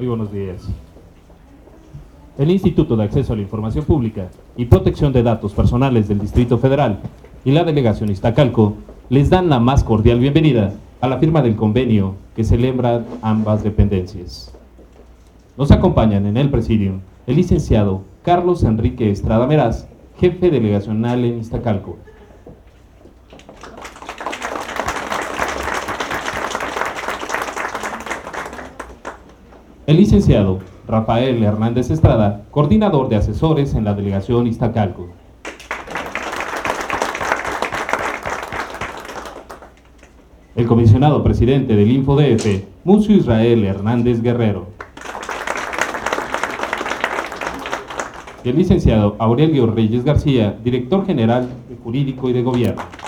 Muy buenos días. El Instituto de Acceso a la Información Pública y Protección de Datos Personales del Distrito Federal y la Delegación Iztacalco les dan la más cordial bienvenida a la firma del convenio que celebran ambas dependencias. Nos acompañan en el presidium el licenciado Carlos Enrique Estrada Meraz, jefe delegacional en Iztacalco. El licenciado Rafael Hernández Estrada, coordinador de asesores en la delegación Iztacalco. El comisionado presidente del InfoDF, Mucio Israel Hernández Guerrero. Y el licenciado Aurelio Reyes García, director general de Jurídico y de Gobierno.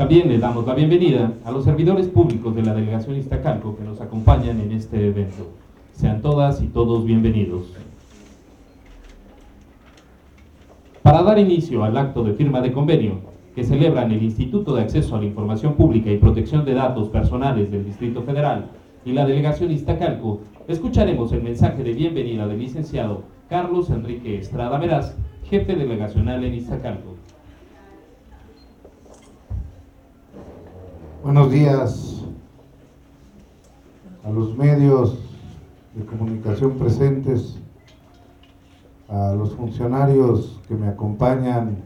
También le damos la bienvenida a los servidores públicos de la delegación Iztacalco que nos acompañan en este evento. Sean todas y todos bienvenidos. Para dar inicio al acto de firma de convenio que celebran el Instituto de Acceso a la Información Pública y Protección de Datos Personales del Distrito Federal y la delegación Iztacalco, escucharemos el mensaje de bienvenida del licenciado Carlos Enrique Estrada Meraz, jefe delegacional en Iztacalco. Buenos días a los medios de comunicación presentes, a los funcionarios que me acompañan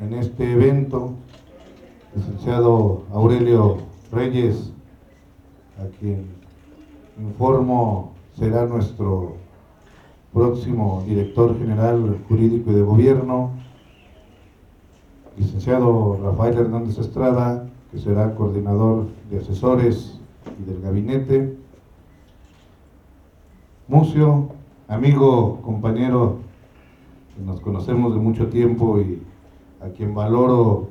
en este evento, licenciado Aurelio Reyes, a quien informo será nuestro próximo director general jurídico y de gobierno, licenciado Rafael Hernández Estrada, que será coordinador de asesores y del gabinete, Mucio, amigo, compañero, que nos conocemos de mucho tiempo y a quien valoro,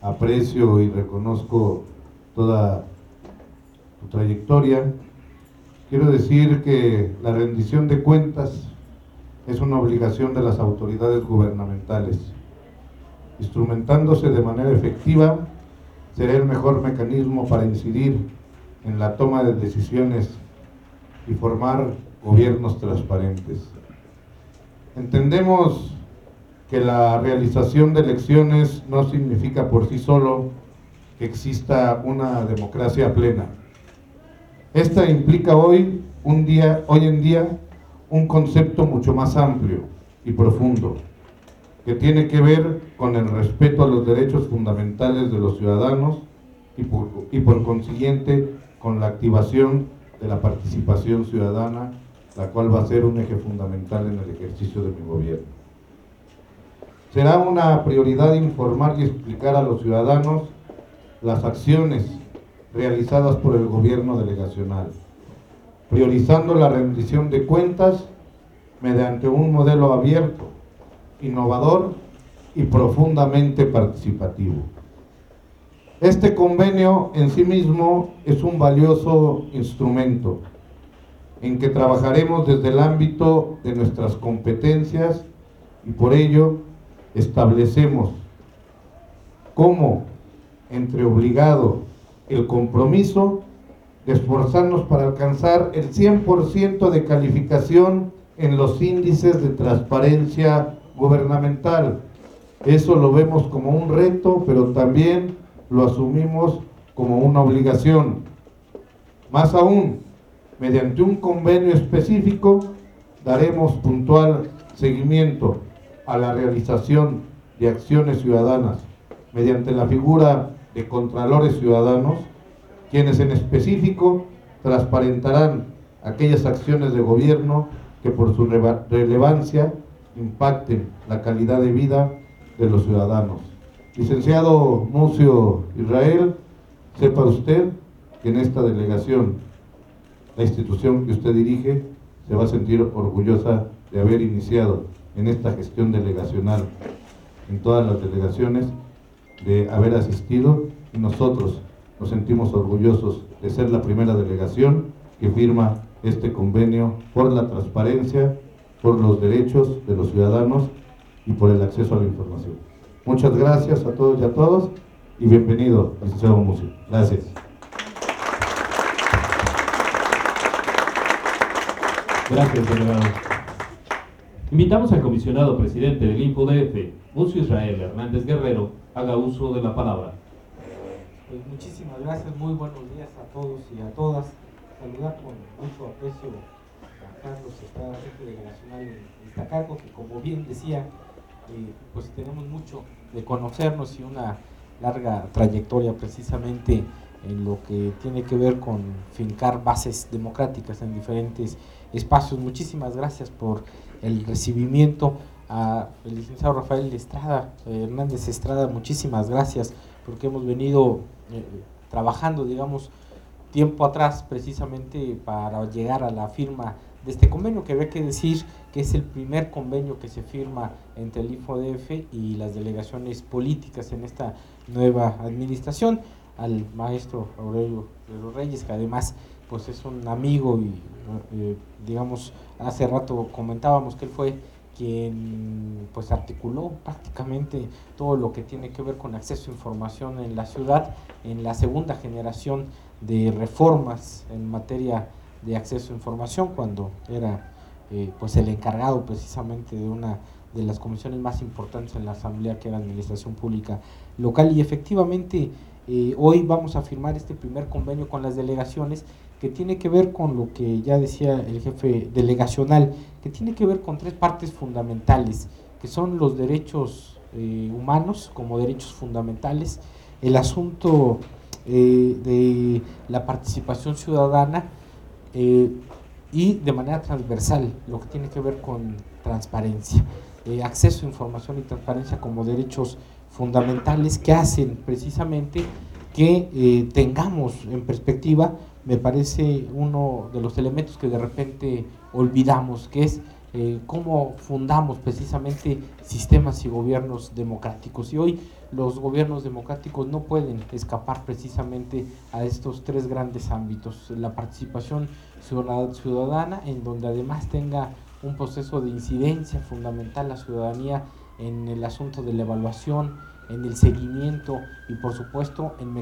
aprecio y reconozco toda tu trayectoria. Quiero decir que la rendición de cuentas es una obligación de las autoridades gubernamentales, instrumentándose de manera efectiva será el mejor mecanismo para incidir en la toma de decisiones y formar gobiernos transparentes. Entendemos que la realización de elecciones no significa por sí solo que exista una democracia plena. Esta implica hoy, un día, hoy en día un concepto mucho más amplio y profundo, que tiene que ver con el respeto a los derechos fundamentales de los ciudadanos y por, y por consiguiente con la activación de la participación ciudadana, la cual va a ser un eje fundamental en el ejercicio de mi gobierno. Será una prioridad informar y explicar a los ciudadanos las acciones realizadas por el gobierno delegacional, priorizando la rendición de cuentas mediante un modelo abierto, innovador y profundamente participativo. Este convenio en sí mismo es un valioso instrumento en que trabajaremos desde el ámbito de nuestras competencias y por ello establecemos como entre obligado el compromiso de esforzarnos para alcanzar el 100% de calificación en los índices de transparencia gubernamental. Eso lo vemos como un reto, pero también lo asumimos como una obligación. Más aún, mediante un convenio específico, daremos puntual seguimiento a la realización de acciones ciudadanas mediante la figura de contralores ciudadanos, quienes en específico transparentarán aquellas acciones de gobierno que por su relevancia impacten la calidad de vida de los ciudadanos. Licenciado Mucio Israel, sepa usted que en esta delegación, la institución que usted dirige, se va a sentir orgullosa de haber iniciado en esta gestión delegacional, en todas las delegaciones, de haber asistido y nosotros nos sentimos orgullosos de ser la primera delegación que firma este convenio por la transparencia por los derechos de los ciudadanos y por el acceso a la información. Muchas gracias a todos y a todos y bienvenido, licenciado Musi. Gracias. Gracias, delegado. Invitamos al comisionado presidente del InfoDF, Mucio Israel Hernández Guerrero, haga uso de la palabra. Pues muchísimas gracias, muy buenos días a todos y a todas. Saludar con mucho aprecio Carlos Estrada, jefe delegacional en Iztacalco, que como bien decía, eh, pues tenemos mucho de conocernos y una larga trayectoria precisamente en lo que tiene que ver con fincar bases democráticas en diferentes espacios. Muchísimas gracias por el recibimiento a el licenciado Rafael Estrada, eh, Hernández Estrada, muchísimas gracias porque hemos venido eh, trabajando, digamos, tiempo atrás precisamente para llegar a la firma de este convenio, que había que decir que es el primer convenio que se firma entre el IFODF y las delegaciones políticas en esta nueva administración, al maestro Aurelio de Reyes, que además pues es un amigo y eh, digamos hace rato comentábamos que él fue quien pues articuló prácticamente todo lo que tiene que ver con acceso a información en la ciudad en la segunda generación de reformas en materia de acceso a información cuando era eh, pues el encargado precisamente de una de las comisiones más importantes en la asamblea que era administración pública local. Y efectivamente eh, hoy vamos a firmar este primer convenio con las delegaciones que tiene que ver con lo que ya decía el jefe delegacional, que tiene que ver con tres partes fundamentales, que son los derechos eh, humanos como derechos fundamentales, el asunto de la participación ciudadana y de manera transversal lo que tiene que ver con transparencia, acceso a información y transparencia como derechos fundamentales que hacen precisamente que eh, tengamos en perspectiva, me parece uno de los elementos que de repente olvidamos, que es eh, cómo fundamos precisamente sistemas y gobiernos democráticos. Y hoy los gobiernos democráticos no pueden escapar precisamente a estos tres grandes ámbitos. La participación ciudadana, en donde además tenga un proceso de incidencia fundamental la ciudadanía en el asunto de la evaluación, en el seguimiento y por supuesto en,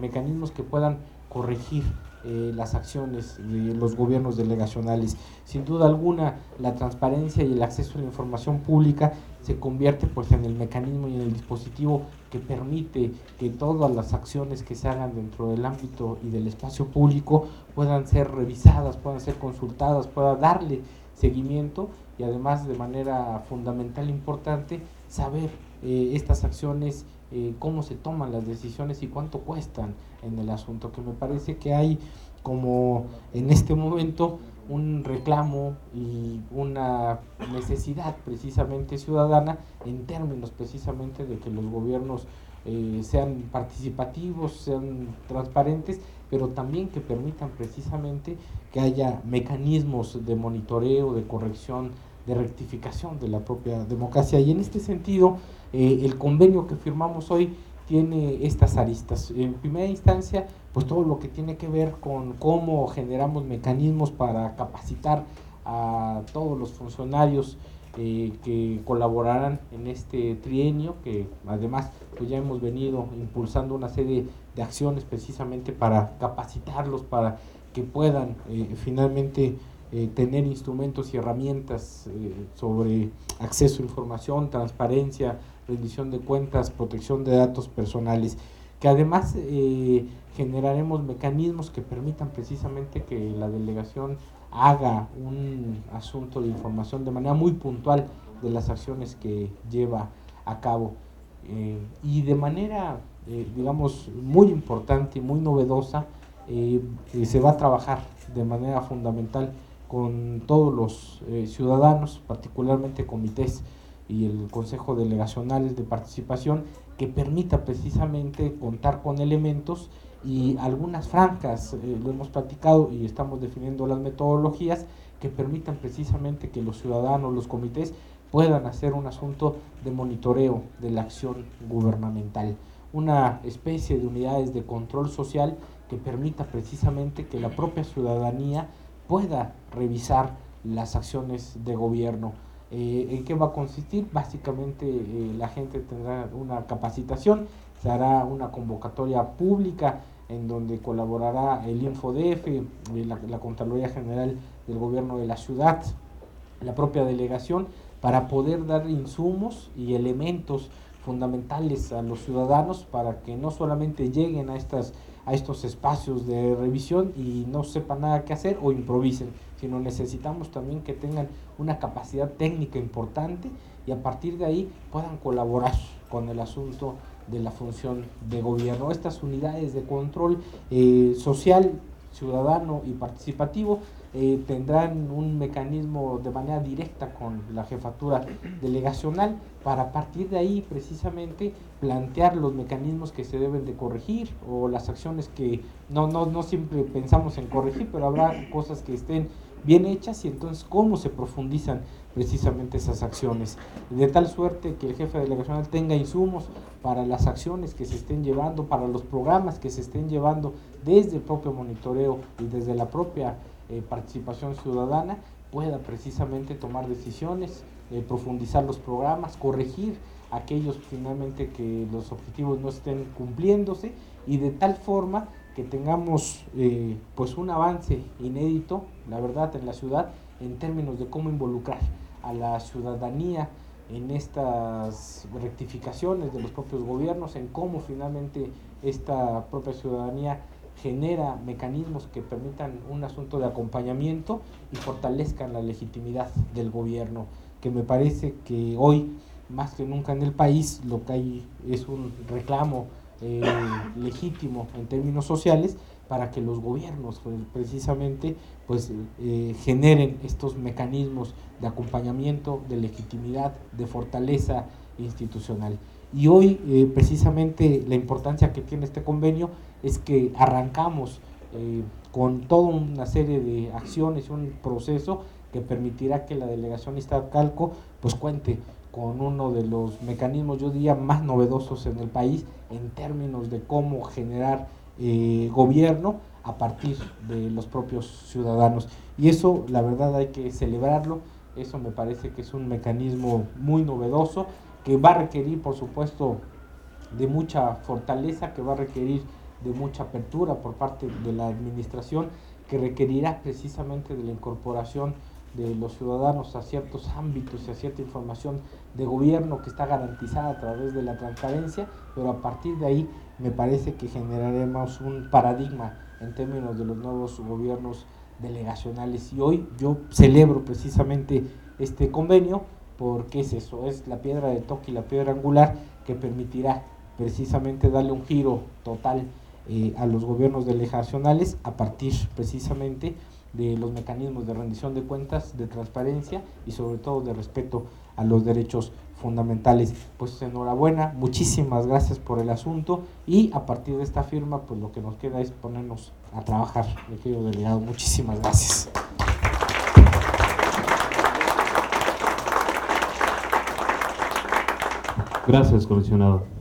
mecanismos que puedan corregir eh, las acciones de los gobiernos delegacionales. Sin duda alguna, la transparencia y el acceso a la información pública se convierte pues, en el mecanismo y en el dispositivo que permite que todas las acciones que se hagan dentro del ámbito y del espacio público puedan ser revisadas, puedan ser consultadas, pueda darle seguimiento y además de manera fundamental e importante saber eh, estas acciones, eh, cómo se toman las decisiones y cuánto cuestan en el asunto, que me parece que hay como en este momento un reclamo y una necesidad precisamente ciudadana en términos precisamente de que los gobiernos eh, sean participativos, sean transparentes, pero también que permitan precisamente que haya mecanismos de monitoreo, de corrección, de rectificación de la propia democracia. Y en este sentido, eh, el convenio que firmamos hoy tiene estas aristas. En primera instancia, pues todo lo que tiene que ver con cómo generamos mecanismos para capacitar a todos los funcionarios eh, que colaborarán en este trienio, que además pues ya hemos venido impulsando una serie de acciones precisamente para capacitarlos, para que puedan eh, finalmente tener instrumentos y herramientas sobre acceso a información, transparencia, rendición de cuentas, protección de datos personales, que además eh, generaremos mecanismos que permitan precisamente que la delegación haga un asunto de información de manera muy puntual de las acciones que lleva a cabo. Eh, y de manera, eh, digamos, muy importante y muy novedosa, se va a trabajar de manera fundamental con todos los ciudadanos, particularmente comités y el Consejo Delegacional de Participación que permita precisamente contar con elementos y algunas francas, eh, lo hemos platicado y estamos definiendo las metodologías que permitan precisamente que los ciudadanos, los comités puedan hacer un asunto de monitoreo de la acción gubernamental, una especie de unidades de control social que permita precisamente que la propia ciudadanía pueda revisar las acciones de gobierno eh, ¿En qué va a consistir? Básicamente eh, la gente tendrá una capacitación, se hará una convocatoria pública en donde colaborará el InfoDF, eh, la, la Contraloría General del Gobierno de la Ciudad, la propia delegación, para poder dar insumos y elementos fundamentales a los ciudadanos para que no solamente lleguen a, estas, a estos espacios de revisión y no sepan nada que hacer o improvisen, sino necesitamos también que tengan una capacidad técnica importante y a partir de ahí puedan colaborar con el asunto de la función de gobierno. Estas unidades de control eh, social, ciudadano y participativo eh, tendrán un mecanismo de manera directa con la jefatura delegacional para partir de ahí precisamente plantear los mecanismos que se deben de corregir o las acciones que no, no, no siempre pensamos en corregir, pero habrá cosas que estén bien hechas y entonces cómo se profundizan precisamente esas acciones. De tal suerte que el jefe delegacional tenga insumos para las acciones que se estén llevando, para los programas que se estén llevando desde el propio monitoreo y desde la propia eh, participación ciudadana pueda precisamente tomar decisiones, eh, profundizar los programas, corregir aquellos finalmente que los objetivos no estén cumpliéndose y de tal forma que tengamos eh, pues un avance inédito, la verdad, en la ciudad en términos de cómo involucrar a la ciudadanía en estas rectificaciones de los propios gobiernos, en cómo finalmente esta propia ciudadanía genera mecanismos que permitan un asunto de acompañamiento y fortalezcan la legitimidad del gobierno, que me parece que hoy, más que nunca en el país, lo que hay es un reclamo eh, legítimo en términos sociales para que los gobiernos pues, precisamente pues eh, generen estos mecanismos de acompañamiento, de legitimidad, de fortaleza institucional. Y hoy eh, precisamente la importancia que tiene este convenio es que arrancamos con toda una serie de acciones, un proceso que permitirá que la delegación Iztacalco pues cuente con uno de los mecanismos, yo diría, más novedosos en el país en términos de cómo generar eh, gobierno a partir de los propios ciudadanos. Y eso, la verdad, hay que celebrarlo. Eso me parece que es un mecanismo muy novedoso que va a requerir, por supuesto, de mucha fortaleza, que va a requerir de mucha apertura por parte de la administración que requerirá precisamente de la incorporación de los ciudadanos a ciertos ámbitos y a cierta información de gobierno que está garantizada a través de la transparencia, pero a partir de ahí me parece que generaremos un paradigma en términos de los nuevos gobiernos delegacionales. Y hoy yo celebro precisamente este convenio porque es eso, es la piedra de toque y la piedra angular que permitirá precisamente darle un giro total eh, a los gobiernos delegacionales a partir precisamente de los mecanismos de rendición de cuentas, de transparencia y sobre todo de respeto a los derechos fundamentales. Pues enhorabuena, muchísimas gracias por el asunto y a partir de esta firma pues lo que nos queda es ponernos a trabajar, mi querido delegado. Muchísimas gracias. Gracias, comisionado.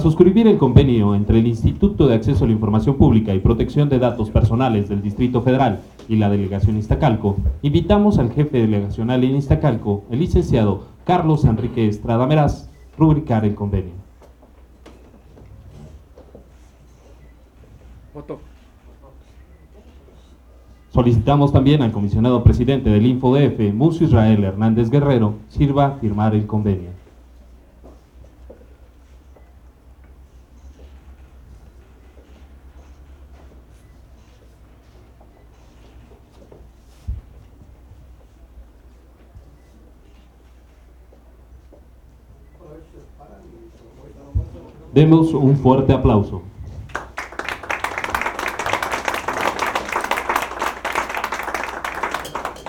Para suscribir el convenio entre el Instituto de Acceso a la Información Pública y Protección de Datos Personales del Distrito Federal y la Delegación Iztacalco, invitamos al jefe delegacional en Iztacalco, el licenciado Carlos Enrique Estrada Meraz, rubricar el convenio. Solicitamos también al comisionado presidente del InfoDF, Muso Israel Hernández Guerrero, sirva firmar el convenio. Demos un fuerte aplauso.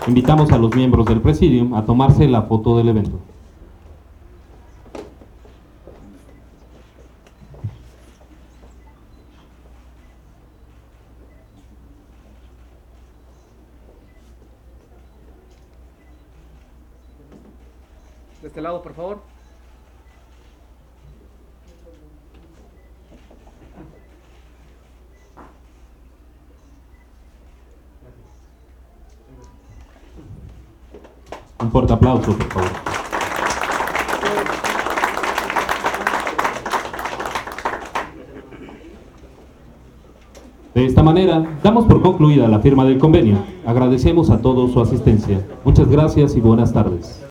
Invitamos a los miembros del Presidium a tomarse la foto del evento. De este lado, por favor. Un fuerte aplauso, por favor. De esta manera, damos por concluida la firma del convenio. Agradecemos a todos su asistencia. Muchas gracias y buenas tardes.